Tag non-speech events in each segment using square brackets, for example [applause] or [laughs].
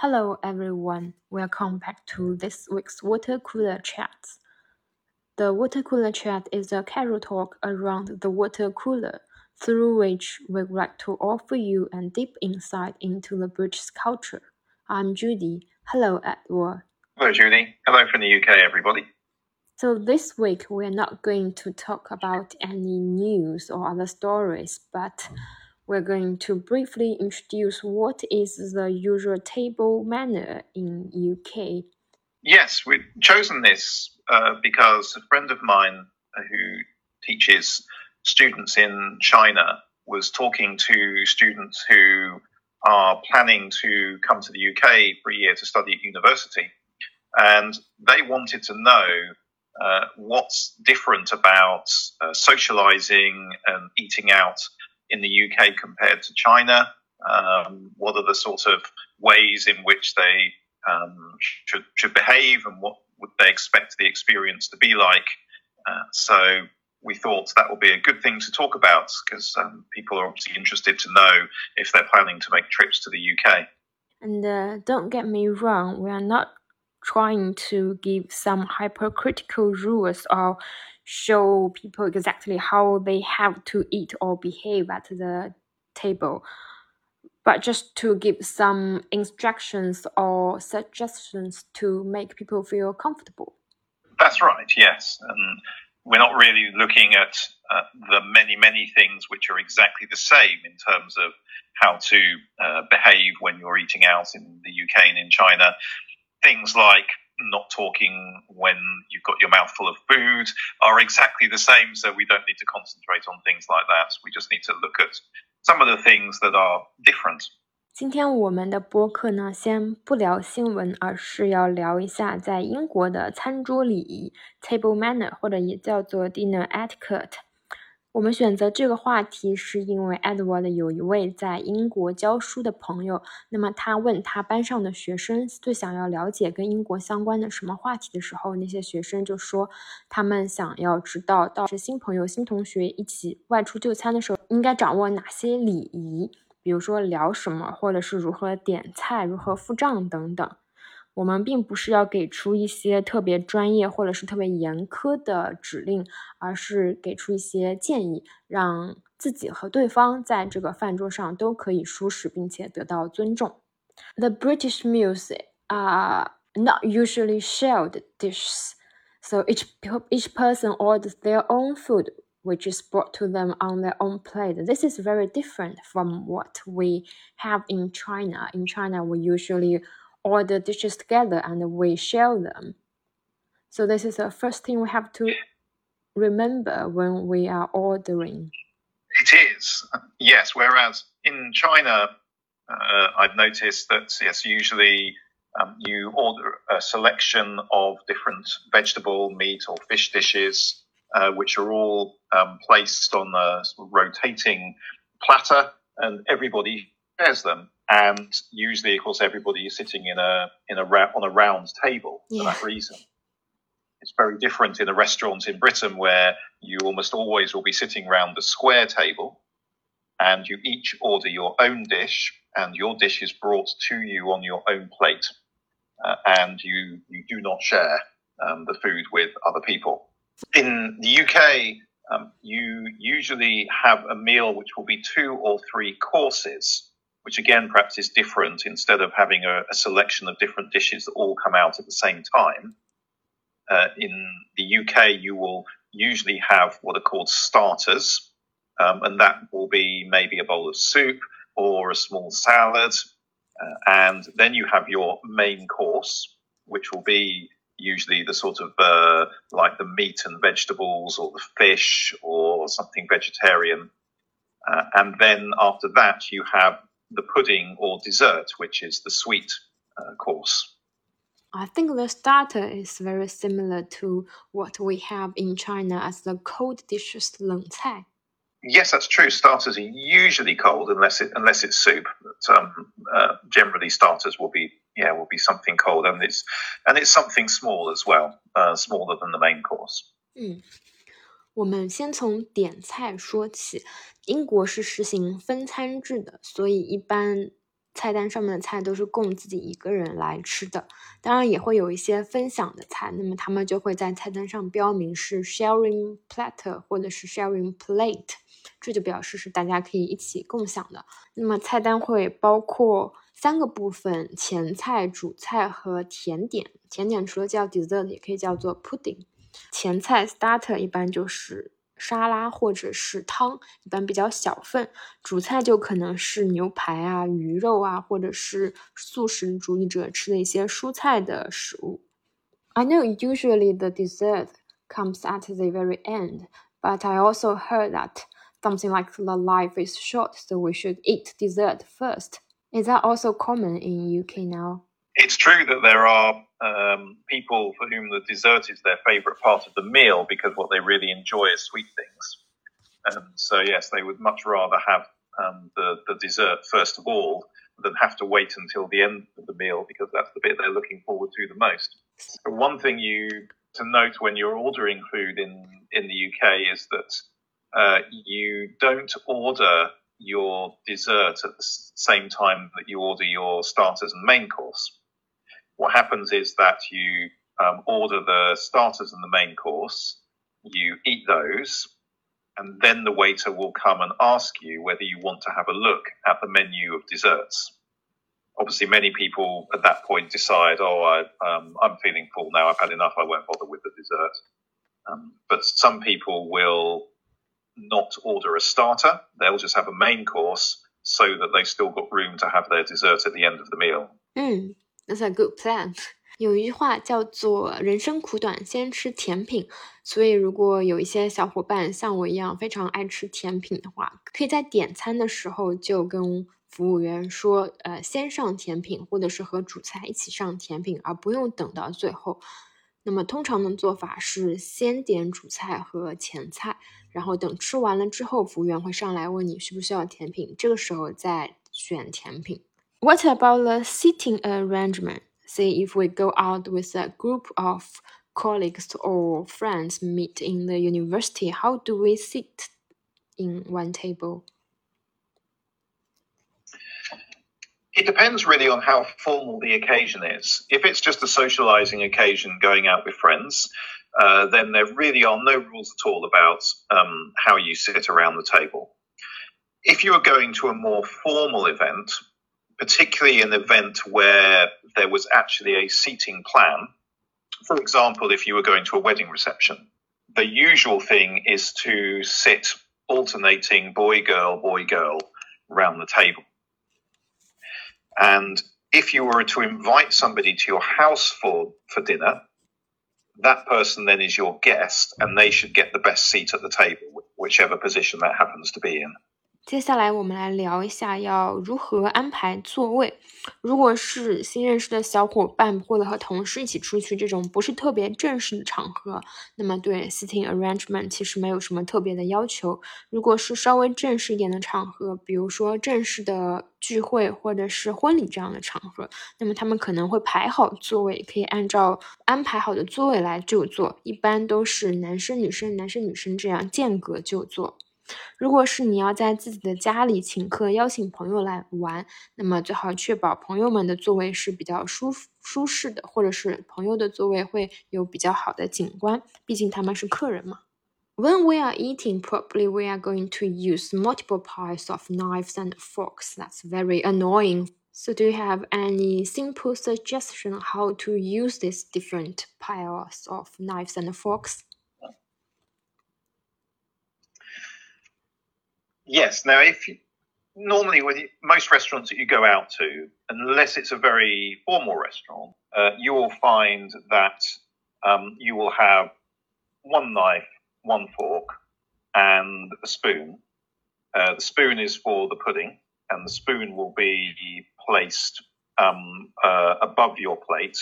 Hello everyone, welcome back to this week's Water Cooler Chat. The Water Cooler Chat is a casual talk around the water cooler, through which we would like to offer you a deep insight into the British culture. I'm Judy. Hello, Edward. Hello, Judy. Hello from the UK, everybody. So this week we're not going to talk about any news or other stories, but we're going to briefly introduce what is the usual table manner in UK. Yes, we've chosen this uh, because a friend of mine who teaches students in China was talking to students who are planning to come to the UK for a year to study at university. And they wanted to know uh, what's different about uh, socializing and eating out in the UK compared to China? Um, what are the sort of ways in which they um, should, should behave and what would they expect the experience to be like? Uh, so we thought that would be a good thing to talk about because um, people are obviously interested to know if they're planning to make trips to the UK. And uh, don't get me wrong, we are not trying to give some hypercritical rules or show people exactly how they have to eat or behave at the table, but just to give some instructions or suggestions to make people feel comfortable. That's right, yes. And we're not really looking at uh, the many, many things which are exactly the same in terms of how to uh, behave when you're eating out in the UK and in China Things like not talking when you've got your mouth full of food are exactly the same. So we don't need to concentrate on things like that. We just need to look at some of the things that are different. 今天我们的播客呢，先不聊新闻，而是要聊一下在英国的餐桌礼仪 （table manner） 或者也叫做 dinner etiquette。 我们选择这个话题，是因为 Edward 有一位在英国教书的朋友。那么他问他班上的学生最想要了解跟英国相关的什么话题的时候，那些学生就说他们想要知道，到是新朋友、新同学一起外出就餐的时候，应该掌握哪些礼仪，比如说聊什么，或者是如何点菜、如何付账等等。我们并不是要给出一些特别专业或者是特别严苛的指令，而是给出一些建议，让自己和对方在这个饭桌上都可以舒适并且得到尊重。The British meals are not usually shared dishes, so each each person orders their own food, which is brought to them on their own plate. This is very different from what we have in China. In China, we usually all the dishes together and we share them. So this is the first thing we have to remember when we are ordering. It is, yes. Whereas in China, uh, I've noticed that yes, usually um, you order a selection of different vegetable, meat, or fish dishes, uh, which are all um, placed on a rotating platter, and everybody shares them and usually, of course, everybody is sitting in a in a on a round table for yeah. that reason. It's very different in a restaurant in Britain where you almost always will be sitting round the square table, and you each order your own dish, and your dish is brought to you on your own plate, uh, and you you do not share um, the food with other people. In the UK, um, you usually have a meal which will be two or three courses which again perhaps is different instead of having a, a selection of different dishes that all come out at the same time. Uh, in the UK, you will usually have what are called starters, um, and that will be maybe a bowl of soup or a small salad. Uh, and then you have your main course, which will be usually the sort of uh, like the meat and vegetables or the fish or something vegetarian. Uh, and then after that, you have the pudding or dessert, which is the sweet uh, course. I think the starter is very similar to what we have in China as the cold dishes 冷菜. Yes, that's true. Starters are usually cold unless it unless it's soup. But, um, uh, generally, starters will be yeah will be something cold, and it's and it's something small as well, uh, smaller than the main course. 嗯。我们先从点菜说起。 英国是实行分餐制的，所以一般菜单上面的菜都是供自己一个人来吃的。当然也会有一些分享的菜，那么他们就会在菜单上标明是 sharing platter 或者是 sharing plate，这就表示是大家可以一起共享的。那么菜单会包括三个部分：前菜、主菜和甜点。甜点除了叫 dessert，也可以叫做 pudding。前菜 starter 一般就是沙拉或者是汤，一般比较小份。主菜就可能是牛排啊、鱼肉啊，或者是素食主义者吃的一些蔬菜的食物。I know usually the dessert comes at the very end, but I also heard that something like the life is short, so we should eat dessert first. Is that also common in UK now? It's true that there are um, people for whom the dessert is their favourite part of the meal because what they really enjoy is sweet things. Um, so yes, they would much rather have um, the the dessert first of all than have to wait until the end of the meal because that's the bit they're looking forward to the most. One thing you to note when you're ordering food in in the UK is that uh, you don't order your dessert at the same time that you order your starters and main course what happens is that you um, order the starters and the main course, you eat those, and then the waiter will come and ask you whether you want to have a look at the menu of desserts. Obviously, many people at that point decide, oh, I, um, I'm feeling full now, I've had enough, I won't bother with the dessert. Um, but some people will not order a starter, they'll just have a main course so that they've still got room to have their dessert at the end of the meal. Mm. That's a good plan。[laughs] 有一句话叫做“人生苦短，先吃甜品”。所以，如果有一些小伙伴像我一样非常爱吃甜品的话，可以在点餐的时候就跟服务员说：“呃，先上甜品，或者是和主菜一起上甜品，而不用等到最后。”那么，通常的做法是先点主菜和前菜，然后等吃完了之后，服务员会上来问你需不需要甜品，这个时候再选甜品。What about the seating arrangement? Say if we go out with a group of colleagues or friends meet in the university, how do we sit in one table? It depends really on how formal the occasion is. If it's just a socializing occasion going out with friends, uh, then there really are no rules at all about um, how you sit around the table. If you are going to a more formal event, particularly an event where there was actually a seating plan. For example, if you were going to a wedding reception, the usual thing is to sit alternating boy, girl, boy, girl around the table. And if you were to invite somebody to your house for, for dinner, that person then is your guest and they should get the best seat at the table, whichever position that happens to be in. 接下来我们来聊一下要如何安排座位。如果是新认识的小伙伴或者和同事一起出去这种不是特别正式的场合，那么对 sitting arrangement 其实没有什么特别的要求。如果是稍微正式一点的场合，比如说正式的聚会或者是婚礼这样的场合，那么他们可能会排好座位，可以按照安排好的座位来就坐，一般都是男生女生男生女生这样间隔就坐。如果是你要在自己的家里请客，邀请朋友来玩，那么最好确保朋友们的座位是比较舒舒适的，或者是朋友的座位会有比较好的景观，毕竟他们是客人嘛。When we are eating properly, we are going to use multiple piles of knives and forks. That's very annoying. So, do you have any simple suggestion how to use these different piles of knives and forks? Yes. Now, if you, normally with most restaurants that you go out to, unless it's a very formal restaurant, uh, you will find that um, you will have one knife, one fork, and a spoon. Uh, the spoon is for the pudding, and the spoon will be placed um, uh, above your plate.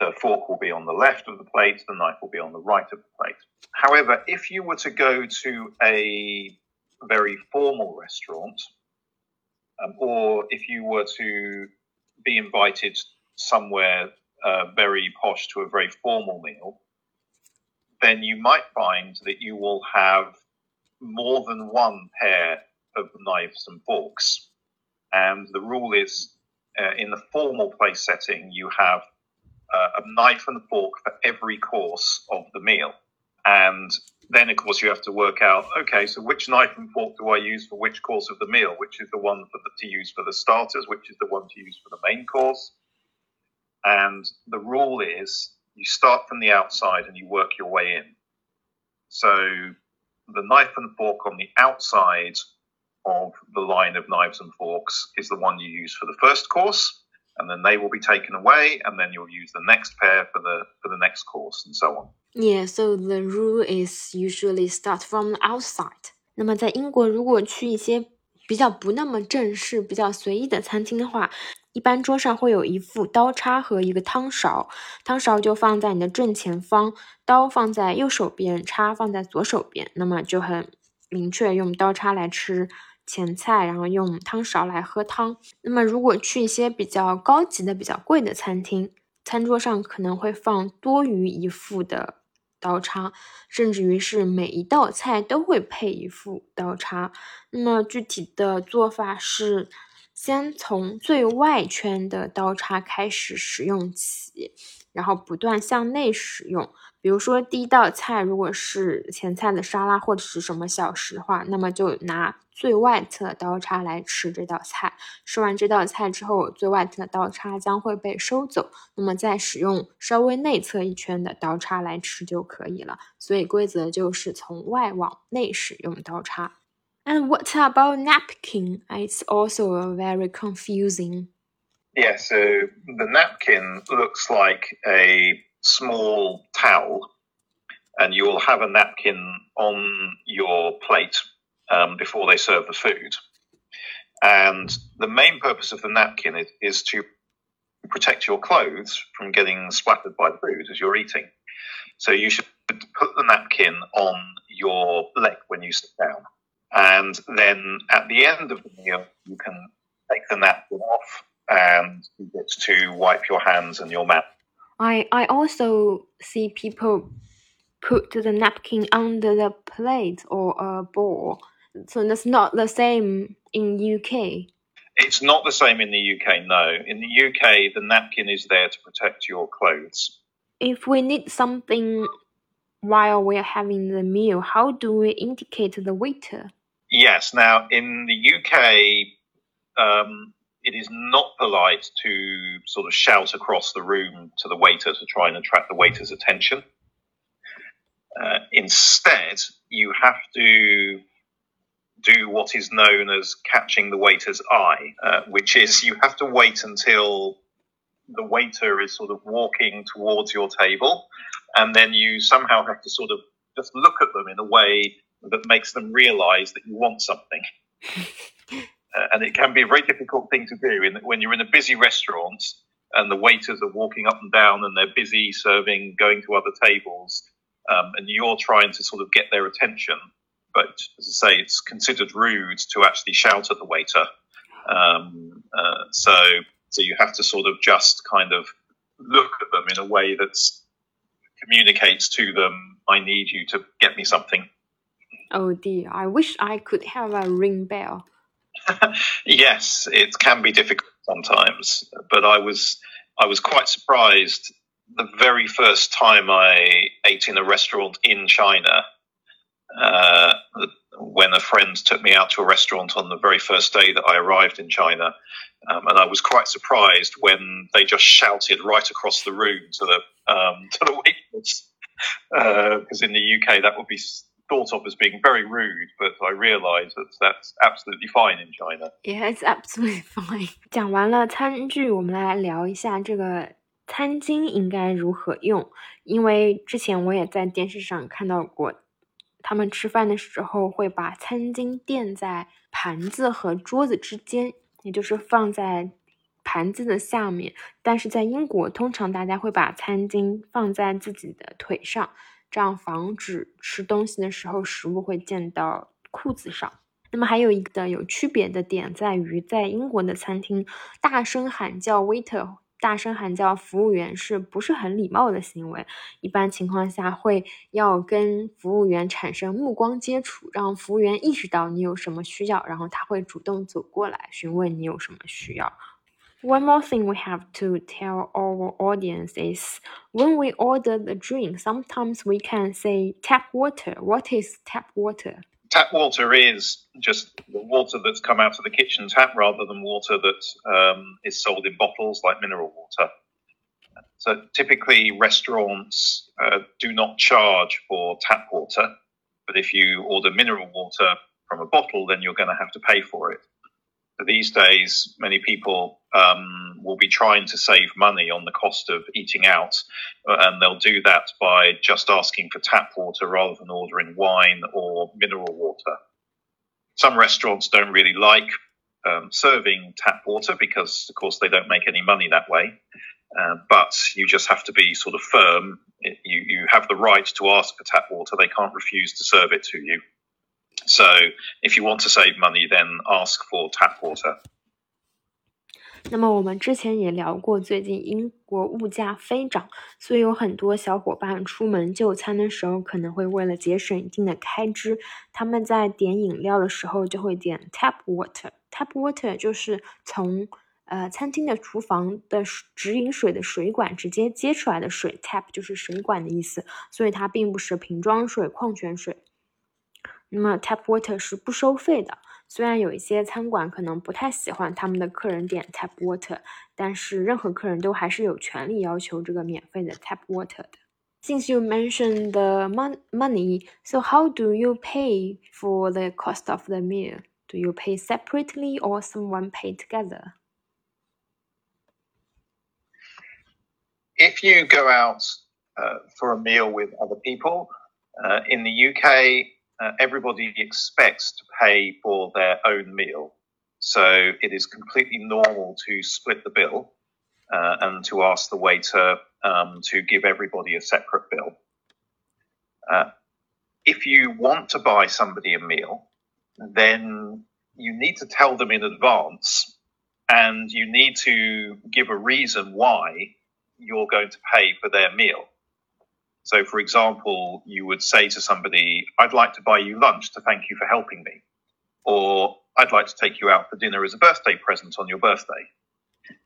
The fork will be on the left of the plate, the knife will be on the right of the plate. However, if you were to go to a very formal restaurant, um, or if you were to be invited somewhere uh, very posh to a very formal meal, then you might find that you will have more than one pair of knives and forks. And the rule is uh, in the formal place setting, you have uh, a knife and fork for every course of the meal. And then, of course, you have to work out okay, so which knife and fork do I use for which course of the meal? Which is the one the, to use for the starters? Which is the one to use for the main course? And the rule is you start from the outside and you work your way in. So the knife and fork on the outside of the line of knives and forks is the one you use for the first course, and then they will be taken away, and then you'll use the next pair for the for the next course, and so on. Yeah, so the rule is usually start from outside. 那么在英国，如果去一些比较不那么正式、比较随意的餐厅的话，一般桌上会有一副刀叉和一个汤勺，汤勺就放在你的正前方，刀放在右手边，叉放在左手边，那么就很明确，用刀叉来吃前菜，然后用汤勺来喝汤。那么如果去一些比较高级的、比较贵的餐厅，餐桌上可能会放多余一副的。刀叉，甚至于是每一道菜都会配一副刀叉。那么具体的做法是，先从最外圈的刀叉开始使用起，然后不断向内使用。比如说，第一道菜如果是前菜的沙拉或者是什么小食的话，那么就拿最外侧刀叉来吃这道菜。吃完这道菜之后，最外侧的刀叉将会被收走，那么再使用稍微内侧一圈的刀叉来吃就可以了。所以规则就是从外往内使用刀叉。And what about napkin? It's also very confusing. Yeah, so the napkin looks like a small towel, and you'll have a napkin on your plate um, before they serve the food. And the main purpose of the napkin is, is to protect your clothes from getting splattered by the food as you're eating. So you should put the napkin on your leg when you sit down. And then at the end of the meal, you can take the napkin off and you get to wipe your hands and your mouth. I I also see people put the napkin under the plate or a bowl. So that's not the same in UK. It's not the same in the UK, no. In the UK, the napkin is there to protect your clothes. If we need something while we're having the meal, how do we indicate the waiter? Yes, now in the UK, um, it is not polite to sort of shout across the room to the waiter to try and attract the waiter's attention. Uh, instead, you have to do what is known as catching the waiter's eye, uh, which is you have to wait until the waiter is sort of walking towards your table, and then you somehow have to sort of just look at them in a way that makes them realize that you want something. [laughs] uh, and it can be a very difficult thing to do in, when you're in a busy restaurant and the waiters are walking up and down and they're busy serving, going to other tables, um, and you're trying to sort of get their attention. But as I say, it's considered rude to actually shout at the waiter. Um, uh, so, so you have to sort of just kind of look at them in a way that communicates to them, "I need you to get me something." Oh dear, I wish I could have a ring bell. [laughs] yes, it can be difficult sometimes, but I was I was quite surprised the very first time I ate in a restaurant in China. Uh, when a friend took me out to a restaurant on the very first day that I arrived in China, um, and I was quite surprised when they just shouted right across the room to the um, [laughs] to the waiters, because uh, in the UK that would be thought of as being very rude, but I realize that that's absolutely fine in China. Yeah, it's absolutely fine. 讲完了餐具，我们来聊一下这个餐巾应该如何用。因为之前我也在电视上看到过，他们吃饭的时候会把餐巾垫在盘子和桌子之间，也就是放在盘子的下面。但是在英国，通常大家会把餐巾放在自己的腿上。这样防止吃东西的时候食物会溅到裤子上。那么还有一个有区别的点在于，在英国的餐厅，大声喊叫 waiter，大声喊叫服务员是不是很礼貌的行为？一般情况下会要跟服务员产生目光接触，让服务员意识到你有什么需要，然后他会主动走过来询问你有什么需要。One more thing we have to tell our audience is when we order the drink, sometimes we can say tap water. What is tap water? Tap water is just the water that's come out of the kitchen tap rather than water that um, is sold in bottles like mineral water. So typically, restaurants uh, do not charge for tap water, but if you order mineral water from a bottle, then you're going to have to pay for it. These days, many people um, will be trying to save money on the cost of eating out, uh, and they'll do that by just asking for tap water rather than ordering wine or mineral water. Some restaurants don't really like um, serving tap water because, of course, they don't make any money that way. Uh, but you just have to be sort of firm. You, you have the right to ask for tap water. They can't refuse to serve it to you. So if you want to save money, then ask for tap water. 那么我们之前也聊过，最近英国物价飞涨，所以有很多小伙伴出门就餐的时候，可能会为了节省一定的开支，他们在点饮料的时候就会点 tap water。tap water 就是从呃餐厅的厨房的直饮水的水管直接接出来的水，tap 就是水管的意思，所以它并不是瓶装水、矿泉水。那么 tap water 是不收费的，虽然有一些餐馆可能不太喜欢他们的客人点 tap water，但是任何客人都还是有权利要求这个免费的 tap water 的。Since you mentioned the money, so how do you pay for the cost of the meal? Do you pay separately or someone pay together? If you go out uh, for a meal with other people, uh, in the UK, uh, everybody expects to pay for their own meal. So it is completely normal to split the bill uh, and to ask the waiter um, to give everybody a separate bill. Uh, if you want to buy somebody a meal, then you need to tell them in advance and you need to give a reason why you're going to pay for their meal. So, for example, you would say to somebody, I'd like to buy you lunch to thank you for helping me. Or I'd like to take you out for dinner as a birthday present on your birthday.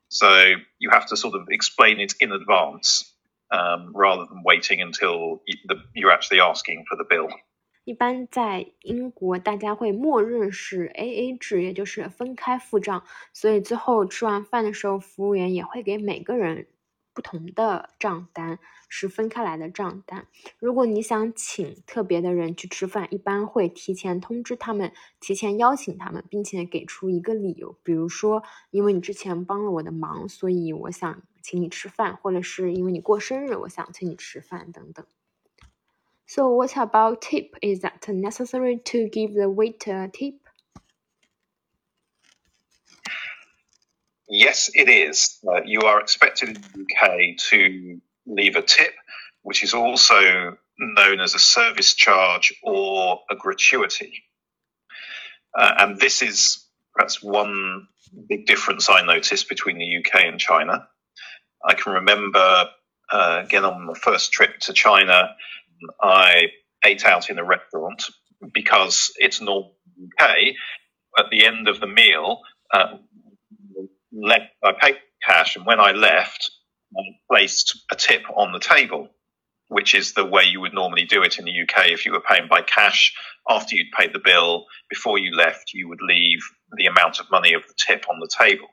So you have to sort of explain it in advance um, rather than waiting until you're actually asking for the bill. 一般在英国，大家会默认是 A A 制，也就是分开付账。所以最后吃完饭的时候，服务员也会给每个人 不同的账单是分开来的账单。如果你想请特别的人去吃饭，一般会提前通知他们，提前邀请他们，并且给出一个理由，比如说因为你之前帮了我的忙，所以我想请你吃饭，或者是因为你过生日，我想请你吃饭等等。So what about tip? Is that necessary to give the waiter a tip? Yes, it is. Uh, you are expected in the UK to leave a tip, which is also known as a service charge or a gratuity. Uh, and this is perhaps one big difference I noticed between the UK and China. I can remember, uh, again, on my first trip to China, I ate out in a restaurant because it's normal UK. At the end of the meal, uh, left, I paid cash, and when I left, I placed a tip on the table, which is the way you would normally do it in the UK if you were paying by cash. After you'd paid the bill, before you left, you would leave the amount of money of the tip on the table.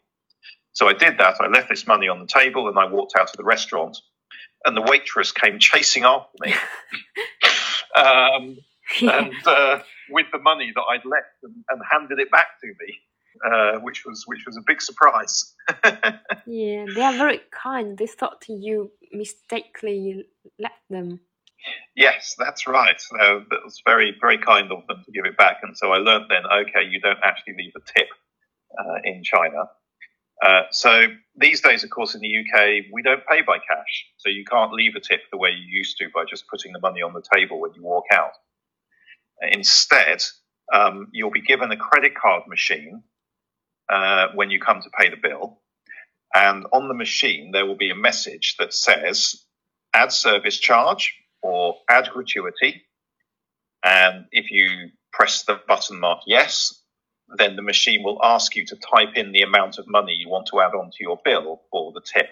So I did that. I left this money on the table and I walked out of the restaurant. And the waitress came chasing after me [laughs] um, and uh, with the money that I'd left and, and handed it back to me uh, which was which was a big surprise. [laughs] yeah, they are very kind. They thought you mistakenly left them. Yes, that's right. So that was very very kind of them to give it back, and so I learned then. Okay, you don't actually leave a tip uh, in China. Uh, so these days, of course, in the UK, we don't pay by cash. So you can't leave a tip the way you used to by just putting the money on the table when you walk out. Instead, um, you'll be given a credit card machine uh, when you come to pay the bill. And on the machine, there will be a message that says add service charge or add gratuity. And if you press the button mark yes, then the machine will ask you to type in the amount of money you want to add onto your bill for the tip.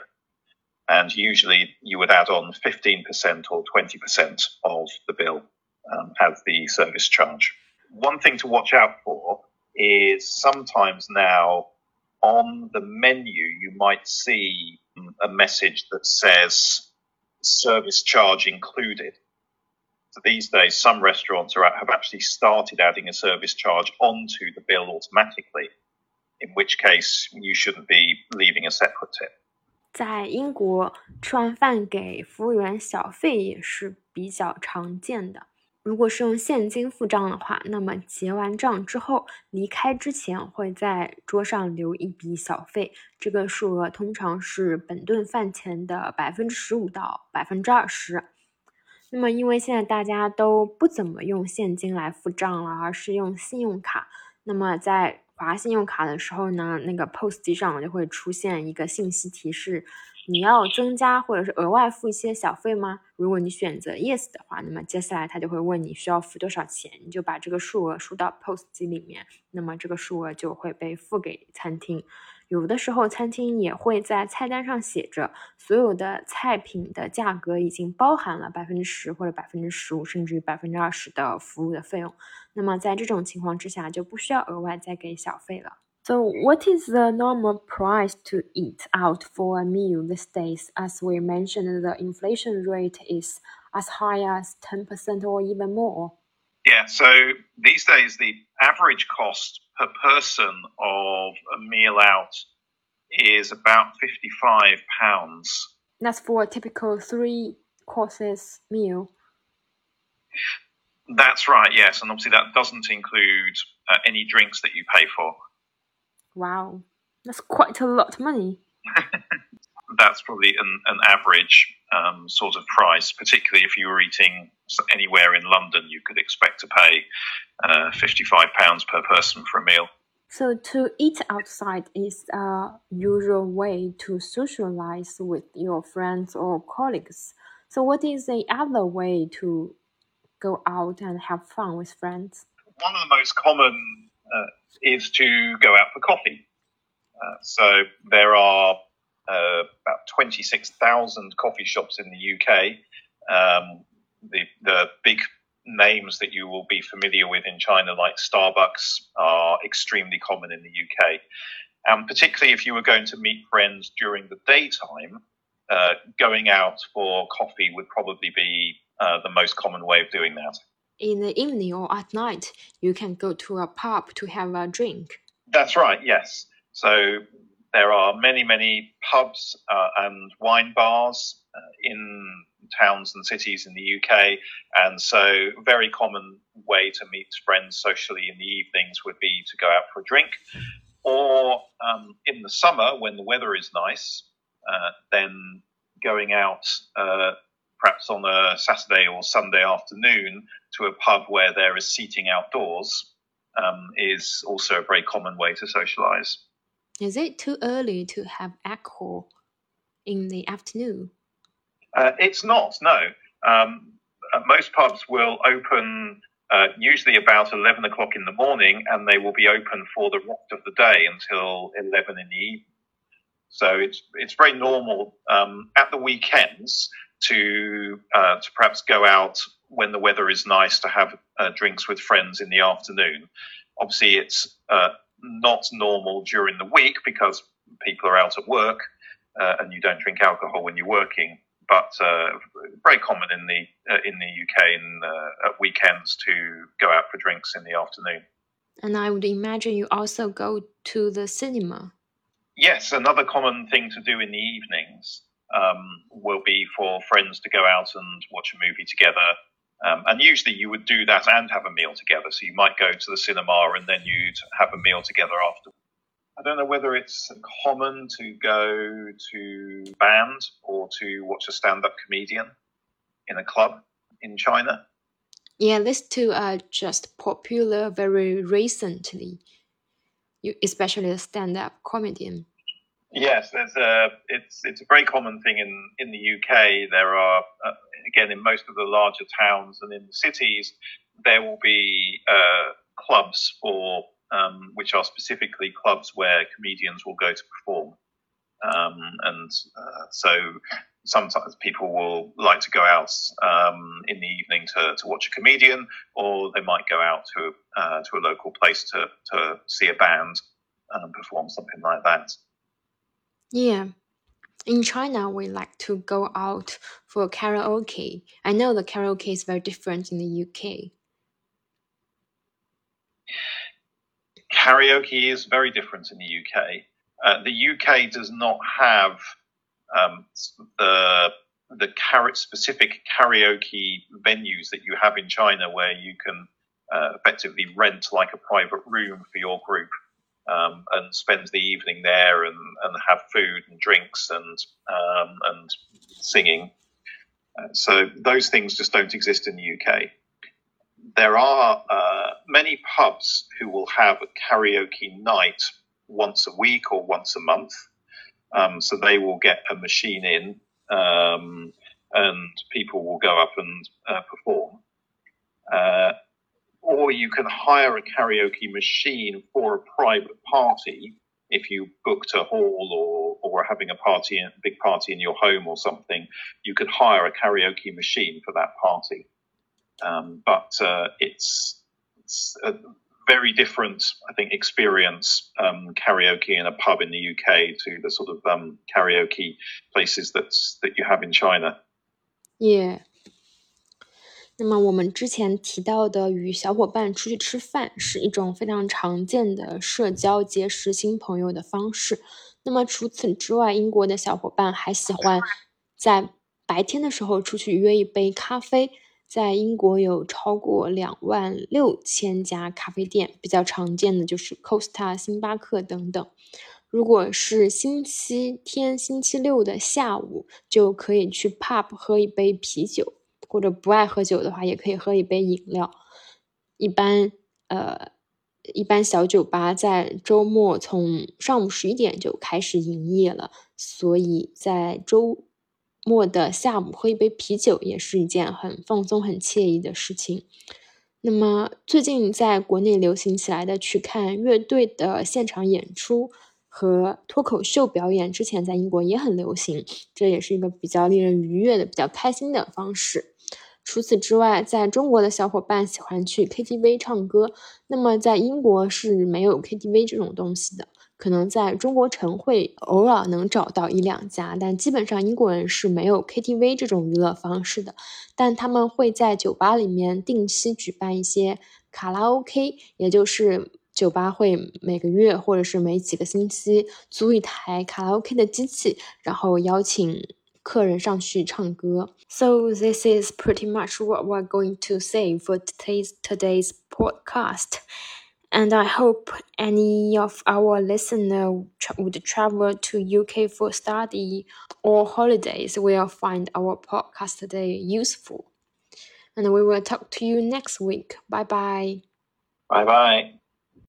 And usually you would add on 15% or 20% of the bill um, as the service charge. One thing to watch out for is sometimes now on the menu you might see a message that says service charge included. So these days, some restaurants are, have actually started adding a service charge onto the bill automatically, in which case you shouldn't be leaving a separate tip. 在英国，吃完饭给服务员小费也是比较常见的。 如果是用现金付账的话，那么结完账之后，离开之前会在桌上留一笔小费，这个数额通常是本顿饭钱的百分之十五到百分之二十。那么，因为现在大家都不怎么用现金来付账了，而是用信用卡，那么在划信用卡的时候呢，那个 POS 机上就会出现一个信息提示。你要增加或者是额外付一些小费吗？如果你选择 yes 的话，那么接下来他就会问你需要付多少钱，你就把这个数额输到 POS 机里面，那么这个数额就会被付给餐厅。有的时候餐厅也会在菜单上写着所有的菜品的价格已经包含了百分之十或者百分之十五甚至于百分之二十的服务的费用，那么在这种情况之下就不需要额外再给小费了。So, what is the normal price to eat out for a meal these days? As we mentioned, the inflation rate is as high as 10% or even more. Yeah, so these days the average cost per person of a meal out is about £55. That's for a typical three courses meal. That's right, yes, and obviously that doesn't include uh, any drinks that you pay for. Wow, that's quite a lot of money. [laughs] that's probably an, an average um, sort of price, particularly if you were eating anywhere in London, you could expect to pay uh, £55 per person for a meal. So, to eat outside is a usual way to socialize with your friends or colleagues. So, what is the other way to go out and have fun with friends? One of the most common uh, is to go out for coffee. Uh, so there are uh, about 26,000 coffee shops in the UK. Um, the, the big names that you will be familiar with in China, like Starbucks, are extremely common in the UK. And particularly if you were going to meet friends during the daytime, uh, going out for coffee would probably be uh, the most common way of doing that in the evening or at night, you can go to a pub to have a drink. That's right, yes. So there are many, many pubs uh, and wine bars uh, in towns and cities in the UK. And so, very common way to meet friends socially in the evenings would be to go out for a drink. Or um, in the summer, when the weather is nice, uh, then going out uh, perhaps on a Saturday or Sunday afternoon to a pub where there is seating outdoors um, is also a very common way to socialize. Is it too early to have alcohol in the afternoon? Uh, it's not, no. Um, uh, most pubs will open uh, usually about 11 o'clock in the morning and they will be open for the rest of the day until 11 in the evening. So it's, it's very normal um, at the weekends to uh, to perhaps go out when the weather is nice to have uh, drinks with friends in the afternoon. Obviously, it's uh, not normal during the week because people are out at work uh, and you don't drink alcohol when you're working. But uh, very common in the uh, in the UK in, at weekends to go out for drinks in the afternoon. And I would imagine you also go to the cinema. Yes, another common thing to do in the evenings um, will be for friends to go out and watch a movie together. Um, and usually you would do that and have a meal together. So you might go to the cinema and then you'd have a meal together after. I don't know whether it's common to go to band or to watch a stand-up comedian in a club in China. Yeah, these two are just popular very recently, especially the stand-up comedian. Yes, there's a it's it's a very common thing in in the UK. There are uh, again in most of the larger towns and in the cities, there will be uh, clubs for um, which are specifically clubs where comedians will go to perform, um, and uh, so sometimes people will like to go out um, in the evening to, to watch a comedian, or they might go out to uh, to a local place to to see a band um, perform something like that. Yeah. In China, we like to go out for karaoke. I know the karaoke is very different in the UK. Karaoke is very different in the UK. Uh, the UK does not have um, the the carrot specific karaoke venues that you have in China, where you can uh, effectively rent like a private room for your group um, and spend the evening there and, and have food and drinks and um, and singing. Uh, so those things just don't exist in the UK. There are uh, many pubs who will have a karaoke night once a week or once a month. Um, so they will get a machine in um, and people will go up and uh, perform. Uh, or you can hire a karaoke machine for a private party if you booked a hall or, or having a party, a big party in your home or something, you could hire a karaoke machine for that party. Um, but uh, it's, it's a very different, I think, experience um, karaoke in a pub in the UK to the sort of um, karaoke places that's that you have in China. Yeah. 那么我们之前提到的与小伙伴出去吃饭是一种非常常见的社交结识新朋友的方式。那么除此之外，英国的小伙伴还喜欢在白天的时候出去约一杯咖啡。在英国有超过两万六千家咖啡店，比较常见的就是 Costa、星巴克等等。如果是星期天、星期六的下午，就可以去 pub 喝一杯啤酒。或者不爱喝酒的话，也可以喝一杯饮料。一般，呃，一般小酒吧在周末从上午十一点就开始营业了，所以在周末的下午喝一杯啤酒也是一件很放松、很惬意的事情。那么，最近在国内流行起来的去看乐队的现场演出。和脱口秀表演之前在英国也很流行，这也是一个比较令人愉悦的、比较开心的方式。除此之外，在中国的小伙伴喜欢去 KTV 唱歌，那么在英国是没有 KTV 这种东西的。可能在中国城会偶尔能找到一两家，但基本上英国人是没有 KTV 这种娱乐方式的。但他们会在酒吧里面定期举办一些卡拉 OK，也就是。酒吧会每个月或者是每几个星期租一台卡拉 OK 的机器，然后邀请客人上去唱歌。So this is pretty much what we're going to say for today's today's podcast. And I hope any of our listener would travel to UK for study or holidays will find our podcast today useful. And we will talk to you next week. Bye bye. Bye bye.